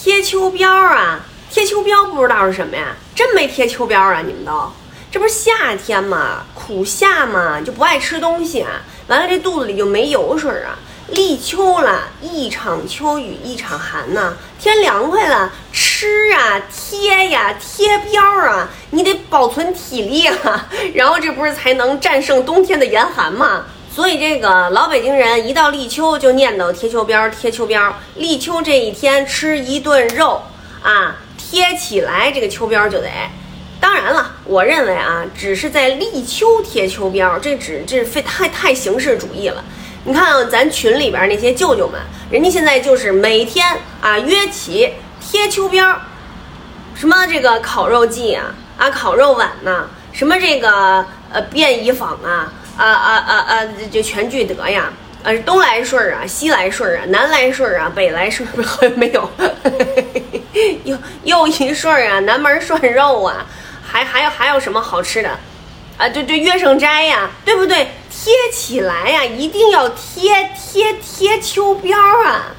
贴秋膘啊，贴秋膘不知道是什么呀？真没贴秋膘啊？你们都，这不是夏天嘛，苦夏嘛，就不爱吃东西啊。完了，这肚子里就没油水啊。立秋了，一场秋雨一场寒呐，天凉快了，吃啊，贴呀，贴膘啊，你得保存体力啊，然后这不是才能战胜冬天的严寒吗？所以这个老北京人一到立秋就念叨贴秋膘，贴秋膘。立秋这一天吃一顿肉啊，贴起来这个秋膘就得。当然了，我认为啊，只是在立秋贴秋膘，这只这非太太形式主义了。你看咱群里边那些舅舅们，人家现在就是每天啊约起贴秋膘，什么这个烤肉季啊啊烤肉碗呐，什么这个呃便宜坊啊。啊啊啊啊！就全聚德呀，呃，东来顺儿啊，西来顺儿啊，南来顺儿啊，北来顺儿 没有，又又一顺儿啊，南门涮肉啊，还还有还有什么好吃的？啊，对对，月盛斋呀，对不对？贴起来呀，一定要贴贴贴秋膘啊！